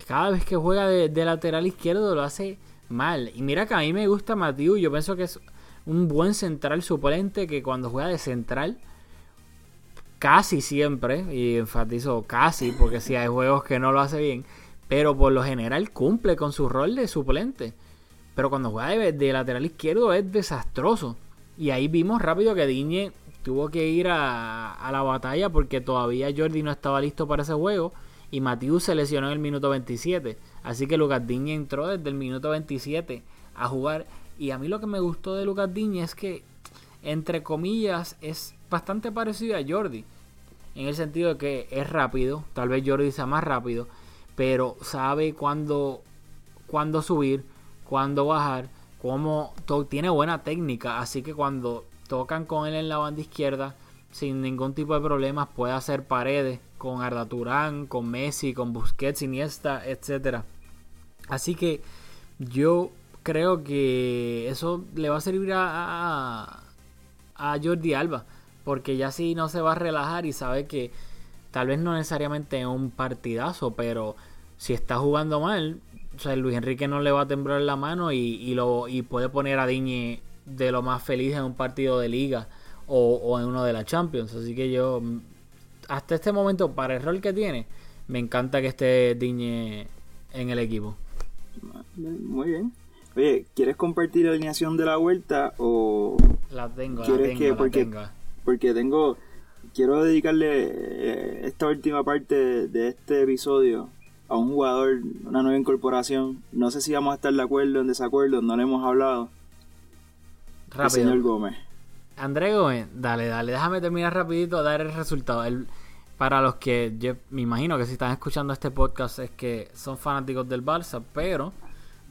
Cada vez que juega de, de lateral izquierdo lo hace mal. Y mira que a mí me gusta Matiu, yo pienso que es un buen central suplente que cuando juega de central, casi siempre, y enfatizo casi, porque si hay juegos que no lo hace bien, pero por lo general cumple con su rol de suplente. Pero cuando juega de, lateral izquierdo es desastroso. Y ahí vimos rápido que Diñe tuvo que ir a, la batalla porque todavía Jordi no estaba listo para ese juego. Y Matiu se lesionó en el minuto 27. Así que Lucas Diñe entró desde el minuto 27 a jugar. Y a mí lo que me gustó de Lucas Diñe es que, entre comillas, es bastante parecido a Jordi. En el sentido de que es rápido. Tal vez Jordi sea más rápido. Pero sabe cuándo, cuándo subir, cuándo bajar. Cómo tiene buena técnica. Así que cuando tocan con él en la banda izquierda, sin ningún tipo de problemas, puede hacer paredes con Arda Turán, con Messi, con Busquets, Iniesta, etcétera. Así que yo creo que eso le va a servir a, a, Jordi Alba. Porque ya sí no se va a relajar y sabe que tal vez no necesariamente en un partidazo, pero si está jugando mal, o sea, Luis Enrique no le va a temblar la mano y, y lo, y puede poner a Diñe de lo más feliz en un partido de liga o, o en uno de la Champions. Así que yo, hasta este momento, para el rol que tiene, me encanta que esté Diñe en el equipo. Muy bien. Oye, ¿quieres compartir la alineación de la vuelta o La tengo, la ¿Quieres tengo, que- la porque- tengo. porque tengo quiero dedicarle eh, esta última parte de este episodio a un jugador, una nueva incorporación. No sé si vamos a estar de acuerdo o en desacuerdo, no le hemos hablado. El señor Rápido. Gómez. André Gómez, dale, dale, déjame terminar rapidito, dar el resultado. El- para los que yo me imagino que si están escuchando este podcast es que son fanáticos del Barça, pero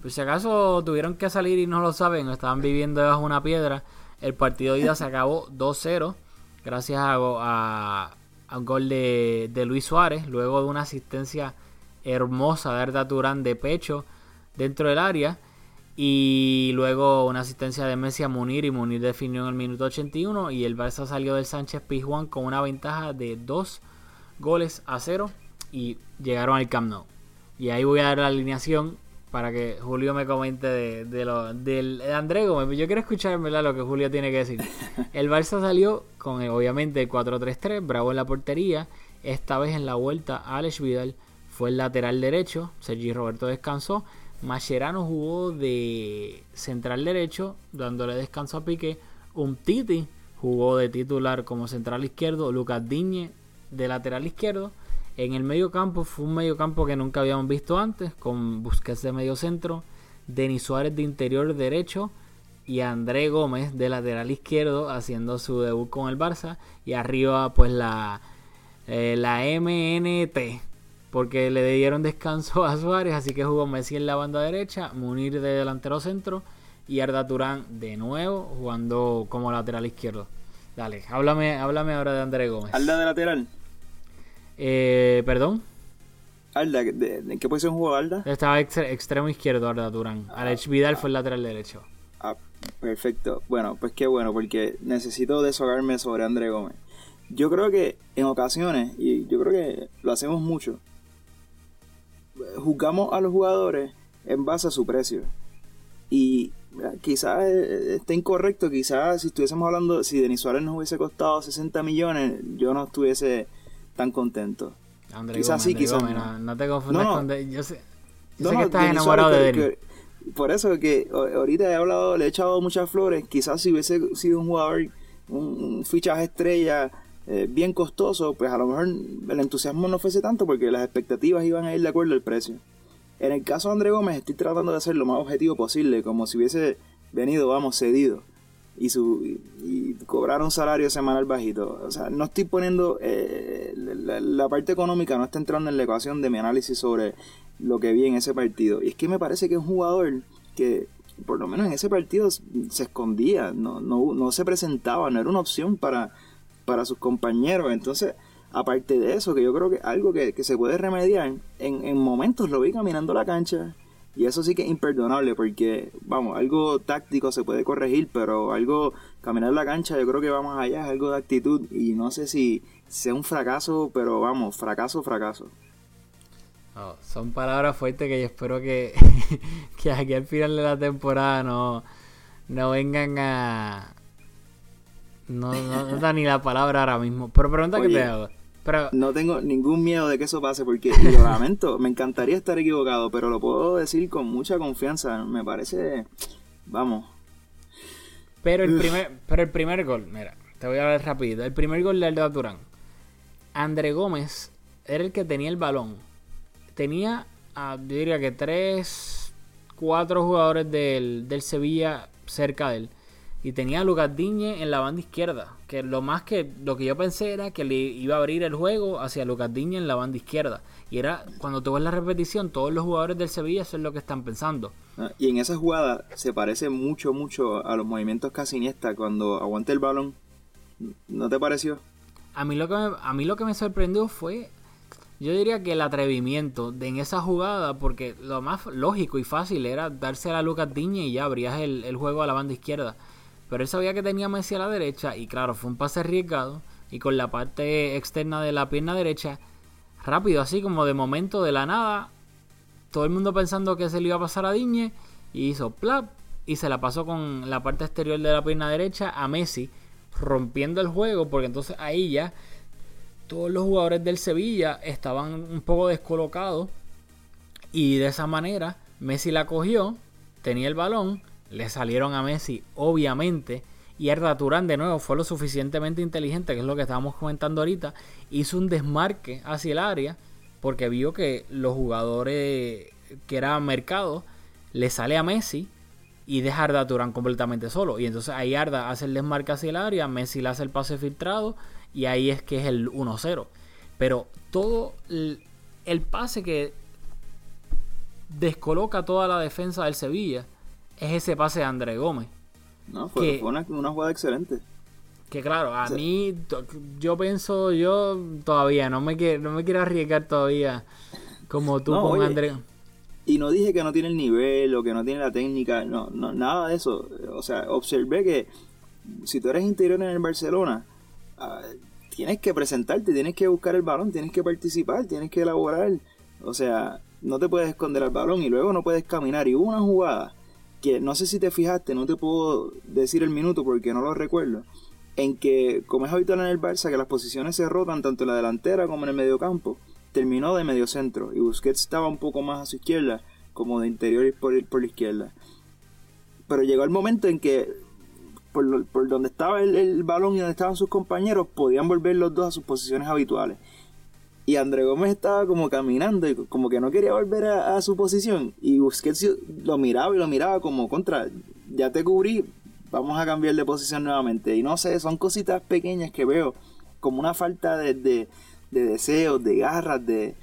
pues si acaso tuvieron que salir y no lo saben, o estaban viviendo debajo de una piedra, el partido de ida se acabó 2-0 gracias a, go- a, a un gol de, de Luis Suárez, luego de una asistencia hermosa de Arda Turán de pecho dentro del área. Y luego una asistencia de Messi a Munir y Munir definió en el minuto 81 y el Barça salió del Sánchez Pizjuán con una ventaja de 2 goles a 0 y llegaron al Camp Nou. Y ahí voy a dar la alineación para que Julio me comente de, de lo, del de André Gómez. Yo quiero escuchar verdad lo que Julio tiene que decir. El Barça salió con eh, obviamente el 4-3-3, Bravo en la portería. Esta vez en la vuelta Alex Vidal fue el lateral derecho, Sergi Roberto descansó. Mascherano jugó de central derecho, dándole descanso a Piqué. Un Titi jugó de titular como central izquierdo. Lucas Diñe de lateral izquierdo. En el medio campo fue un medio campo que nunca habíamos visto antes, con Busquets de medio centro, Denis Suárez de interior derecho y André Gómez de lateral izquierdo haciendo su debut con el Barça. Y arriba pues la, eh, la MNT, porque le dieron descanso a Suárez, así que jugó Messi en la banda derecha, Munir de delantero centro y Arda Turán de nuevo jugando como lateral izquierdo. Dale, háblame, háblame ahora de André Gómez. Alda de lateral. Eh, Perdón, Alda, ¿de, de- ¿en qué posición jugó Alda? estaba extre- extremo izquierdo Arda Turán. Alex Vidal fue el lateral derecho. Ah, perfecto. Bueno, pues qué bueno, porque necesito deshogarme sobre André Gómez. Yo creo que en ocasiones, y yo creo que lo hacemos mucho, juzgamos a los jugadores en base a su precio. Y quizás eh, esté incorrecto, quizás si estuviésemos hablando, si Denis Suárez nos hubiese costado 60 millones, yo no estuviese tan contento. André Quizás Gómez, sí, André quizás Gómez, no. no. te confundas No, no. con... De- yo sé, yo No, sé que estás Denis enamorado Suárez, de Denis. que- por eso que ahorita he hablado, le he echado muchas flores. Quizás si hubiese sido un jugador, un, un fichaje estrella eh, bien costoso, pues a lo mejor el entusiasmo no fuese tanto porque las expectativas iban a ir de acuerdo al precio. En el caso de André Gómez estoy tratando de ser lo más objetivo posible, como si hubiese venido, vamos, cedido y su y, cobrar un salario semanal bajito. O sea, no estoy poniendo eh, la, la parte económica no está entrando en la ecuación de mi análisis sobre lo que vi en ese partido. Y es que me parece que es un jugador que por lo menos en ese partido se escondía, no, no, no se presentaba, no era una opción para, para sus compañeros. Entonces, aparte de eso, que yo creo que algo que, que se puede remediar, en, en momentos lo vi caminando la cancha. Y eso sí que es imperdonable porque, vamos, algo táctico se puede corregir, pero algo, caminar la cancha yo creo que va más allá, es algo de actitud y no sé si sea un fracaso, pero vamos, fracaso, fracaso. Son palabras fuertes que yo espero que, que aquí al final de la temporada no, no vengan a... No, no, no da ni la palabra ahora mismo. Pero pregunta que te hago. Pero, No tengo ningún miedo de que eso pase porque, y lo lamento, me encantaría estar equivocado, pero lo puedo decir con mucha confianza, me parece, vamos, pero el primer, pero el primer gol, mira, te voy a ver rapidito. El primer gol de Alda Turán. André Gómez era el que tenía el balón. Tenía, yo diría que tres, cuatro jugadores del, del Sevilla cerca de él. Y tenía a Lucas Diñe en la banda izquierda. Que lo más que lo que yo pensé era que le iba a abrir el juego hacia Lucas Diñe en la banda izquierda. Y era, cuando tú ves la repetición, todos los jugadores del Sevilla eso es lo que están pensando. ¿no? y en esa jugada se parece mucho, mucho a los movimientos casi Iniesta cuando aguanta el balón, ¿no te pareció? A mí lo que me, a mí lo que me sorprendió fue, yo diría que el atrevimiento de en esa jugada, porque lo más lógico y fácil era darse a Lucas Diñe y ya abrías el, el juego a la banda izquierda. Pero él sabía que tenía Messi a la derecha y claro, fue un pase arriesgado y con la parte externa de la pierna derecha, rápido, así como de momento de la nada, todo el mundo pensando que se le iba a pasar a Diñe y hizo plap y se la pasó con la parte exterior de la pierna derecha a Messi, rompiendo el juego porque entonces ahí ya todos los jugadores del Sevilla estaban un poco descolocados y de esa manera Messi la cogió, tenía el balón, le salieron a Messi obviamente y Arda Turán de nuevo fue lo suficientemente inteligente, que es lo que estábamos comentando ahorita, hizo un desmarque hacia el área porque vio que los jugadores que era mercado le sale a Messi y deja a Arda Turán completamente solo. Y entonces ahí Arda hace el desmarque hacia el área, Messi le hace el pase filtrado y ahí es que es el 1-0. Pero todo el, el pase que descoloca toda la defensa del Sevilla es ese pase de André Gómez. No, fue, Que- fue una, una jugada excelente. Que claro, a Sí. mí, yo pienso, yo todavía no me, quiero, no me quiero arriesgar todavía como tú No, con oye, André. Y no dije que no tiene el nivel o que no tiene la técnica, no, no nada de eso. O sea, observé que si tú eres interior en el Barcelona, ah, tienes que presentarte, tienes que buscar el balón, tienes que participar, tienes que elaborar. O sea, no te puedes esconder al balón y luego no puedes caminar. Y hubo una jugada no sé si te fijaste, no te puedo decir el minuto porque no lo recuerdo, en que, como es habitual en el Barça, que las posiciones se rotan tanto en la delantera como en el mediocampo, terminó de medio centro y Busquets estaba un poco más a su izquierda, como de interior y por, la izquierda. Pero llegó el momento en que por donde estaba el, el balón y donde estaban sus compañeros, podían volver los dos a sus posiciones habituales. Y André Gómez estaba como caminando y como que no quería volver a, su posición. Y Busquets lo miraba y lo miraba como contra, ya te cubrí, vamos a cambiar de posición nuevamente. Y no sé, son cositas pequeñas que veo como una falta de, de, de deseos, de garras, de...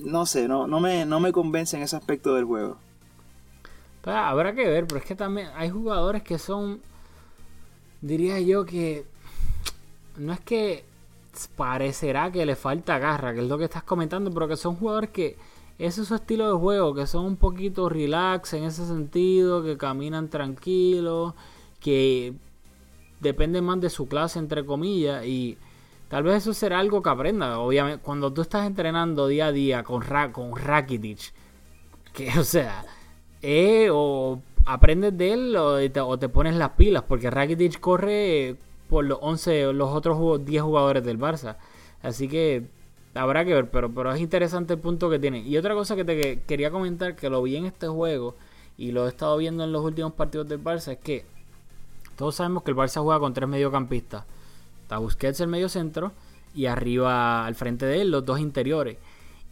No sé, no, no, me, no me convence en ese aspecto del juego. Pues, habrá que ver, pero es que también hay jugadores que son, diría yo que no es que parecerá que le falta garra, que es lo que estás comentando, pero que son jugadores que ese es su estilo de juego, que son un poquito relax en ese sentido, que caminan tranquilos, que dependen más de su clase, entre comillas, y tal vez eso será algo que aprenda. Obviamente, cuando tú estás entrenando día a día con, Ra con Rakitic, que o sea, eh, o aprendes de él o te, pones las pilas, porque Rakitic corre por los 11, los otros 10 jugadores del Barça. Así que habrá que ver, pero, pero es interesante el punto que tiene. Y otra cosa que te quería comentar, que lo vi en este juego y lo he estado viendo en los últimos partidos del Barça, es que todos sabemos que el Barça juega con tres mediocampistas. Está el medio centro y arriba al frente de él los dos interiores.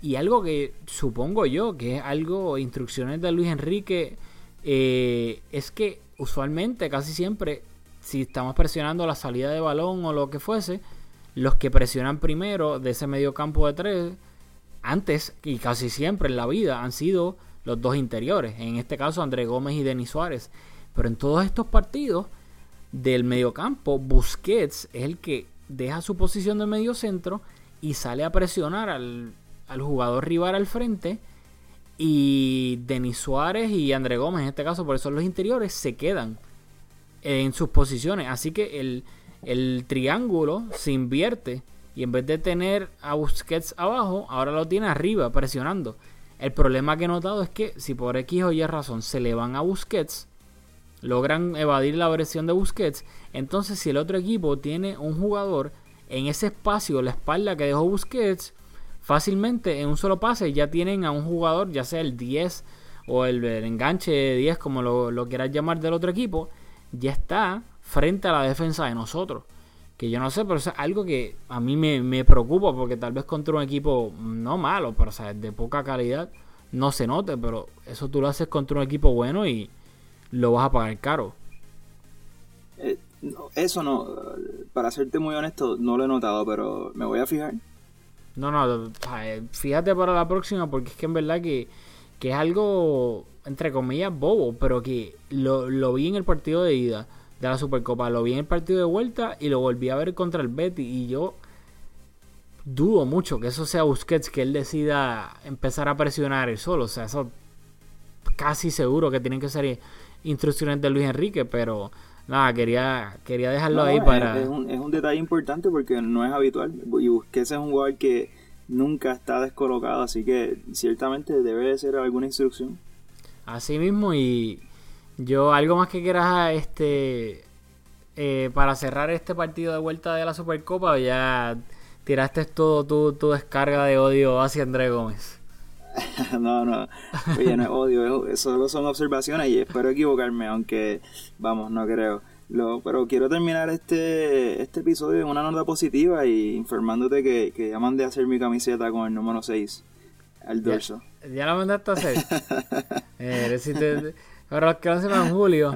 Y algo que supongo yo que es algo, instrucciones de Luis Enrique, eh, es que usualmente, casi siempre, si estamos presionando la salida de balón o lo que fuese, los que presionan primero de ese medio campo de tres, antes y casi siempre en la vida, han sido los dos interiores. En este caso, André Gómez y Denis Suárez. Pero en todos estos partidos del mediocampo, Busquets es el que deja su posición de medio centro y sale a presionar al, al jugador rival al frente. Y Denis Suárez y André Gómez, en este caso, por eso los interiores, se quedan en sus posiciones. Así que el, el triángulo se invierte y en vez de tener a Busquets abajo, ahora lo tiene arriba presionando. El problema que he notado es que si por X o Y razón se le van a Busquets, logran evadir la versión de Busquets, entonces si el otro equipo tiene un jugador en ese espacio, la espalda que dejó Busquets, fácilmente en un solo pase ya tienen a un jugador, ya sea el 10 o el, enganche 10, como lo, lo quieras llamar del otro equipo, ya está frente a la defensa de nosotros. Que yo no sé, pero es algo que a mí me, preocupa porque tal vez contra un equipo no malo, pero o sea, de poca calidad no se note, pero eso tú lo haces contra un equipo bueno y lo vas a pagar caro. Eh, eso no, para serte muy honesto, no lo he notado, pero me voy a fijar. No, no, fíjate para la próxima porque es que en verdad que, que es algo, entre comillas, bobo, pero que lo, lo vi en el partido de ida de la Supercopa. Lo vi en el partido de vuelta y lo volví a ver contra el Betty. Y yo dudo mucho que eso sea Busquets, que él decida empezar a presionar él solo. O sea, eso casi seguro que tienen que ser instrucciones de Luis Enrique, pero nada, quería, quería dejarlo ahí para... Es un, es un detalle importante porque no es habitual. Y Busquets es un jugador que nunca está descolocado, así que ciertamente debe de ser alguna instrucción. Así mismo y yo, algo más que quieras, este, eh, para cerrar este partido de vuelta de la Supercopa, ya tiraste todo tu, tu descarga de odio hacia André Gómez. no, no, oye, no es odio, solo son observaciones y espero equivocarme, aunque, vamos, no creo. Pero quiero terminar este, este episodio en una nota positiva y informándote que, que ya mandé a hacer mi camiseta con el número 6 al dorso. ¿Ya, la mandaste a hacer? eh, pero los que lo sepan, Julio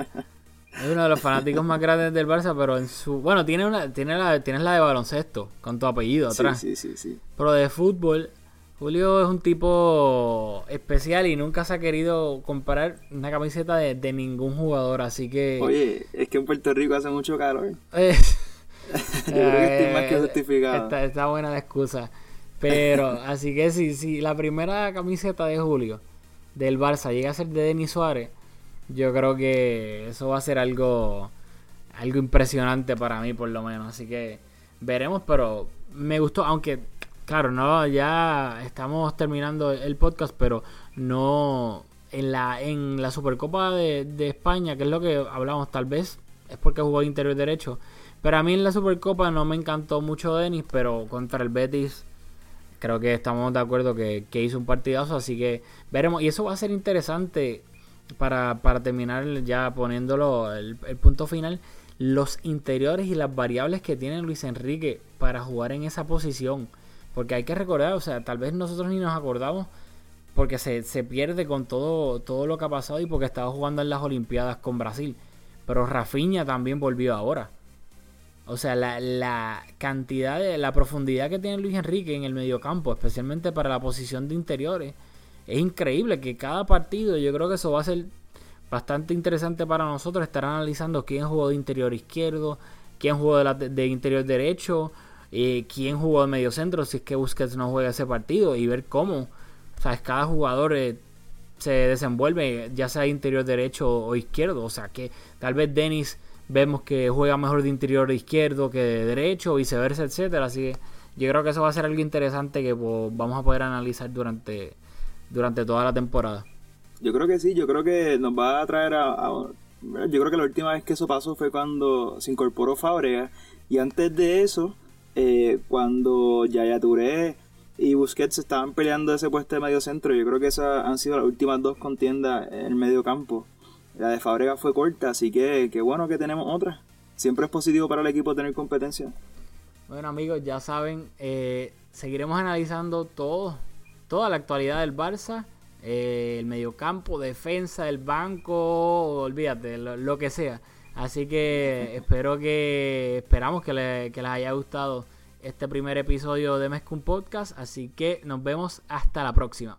es uno de los fanáticos más grandes del Barça, pero en su. Bueno, tiene una tiene la, tienes la de baloncesto, con tu apellido atrás. Sí, sí, sí, Pero de fútbol, Julio es un tipo especial y nunca se ha querido comparar una camiseta de, ningún jugador, así que. Oye, es que en Puerto Rico hace mucho calor. Yo creo que estoy más que eh, justificado. Está, está buena la excusa. Pero, así que sí, sí, la primera camiseta de Julio del Barça llega a ser de Denis Suárez yo creo que eso va a ser algo, algo impresionante para mí, por lo menos. Así que veremos, pero me gustó, aunque, claro, no, ya estamos terminando el podcast, pero no en la, en la Supercopa de, de España, que es lo que hablamos, tal vez es porque jugó interior derecho. Pero a mí en la Supercopa no me encantó mucho Denis, pero contra el Betis creo que estamos de acuerdo que, que, hizo un partidazo, así que veremos. Y eso va a ser interesante para, para terminar ya poniéndolo el, punto final, los interiores y las variables que tiene Luis Enrique para jugar en esa posición. Porque hay que recordar, o sea, tal vez nosotros ni nos acordamos porque se, se pierde con todo, todo lo que ha pasado y porque estaba jugando en las Olimpiadas con Brasil. Pero Rafinha también volvió ahora. O sea, la, la, cantidad de la profundidad que tiene Luis Enrique en el mediocampo, especialmente para la posición de interiores, es increíble que cada partido, yo creo que eso va a ser bastante interesante para nosotros estar analizando quién jugó de interior izquierdo, quién jugó de, interior derecho, eh, quién jugó de medio centro, si es que Busquets no juega ese partido y ver cómo, sabes, cada jugador eh, se desenvuelve, ya sea de interior derecho o izquierdo, o sea que tal vez Dennis vemos que juega mejor de interior izquierdo que de derecho, viceversa, etcétera, así que yo creo que eso va a ser algo interesante que pues, vamos a poder analizar durante, durante toda la temporada. Yo creo que sí, yo creo que nos va a traer a, yo creo que la última vez que eso pasó fue cuando se incorporó Fábrega y antes de eso, eh, cuando Yaya Touré y Busquets estaban peleando ese puesto de medio centro, yo creo que esas han sido las últimas dos contiendas en el medio campo. La de Fábrega fue corta, así que qué bueno que tenemos otra. Siempre es positivo para el equipo tener competencia. Bueno amigos, ya saben, eh, seguiremos analizando todo, toda la actualidad del Barça, eh, el mediocampo, defensa, el banco, olvídate, lo, que sea. Así que espero que, esperamos que, les haya gustado este primer episodio de Mezcum Podcast. Así que nos vemos hasta la próxima.